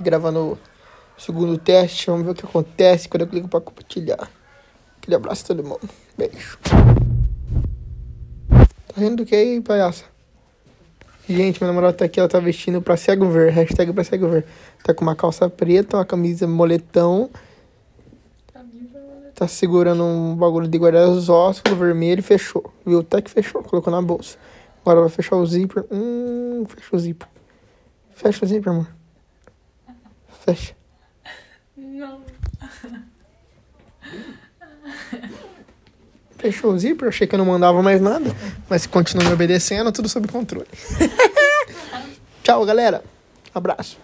aqui gravando o segundo teste. Vamos ver o que acontece quando eu clico pra compartilhar. Aquele abraço a todo mundo. Beijo. Tá rindo do que aí, palhaça? Gente, minha namorada tá aqui, ela tá vestindo pra cego ver. Hashtag pra cego ver. Tá com uma calça preta, uma camisa moletão. Tá segurando um bagulho de guardar os ossos, vermelho fechou. Viu? Até que fechou, colocou na bolsa. Agora vai fechar o zíper. Hum, fecha o zíper. Fecha o zíper, amor. Fecha. Não. Fechou o zíper, achei que eu não mandava mais nada. Mas continua me obedecendo, tudo sob controle. Tchau, galera. Abraço.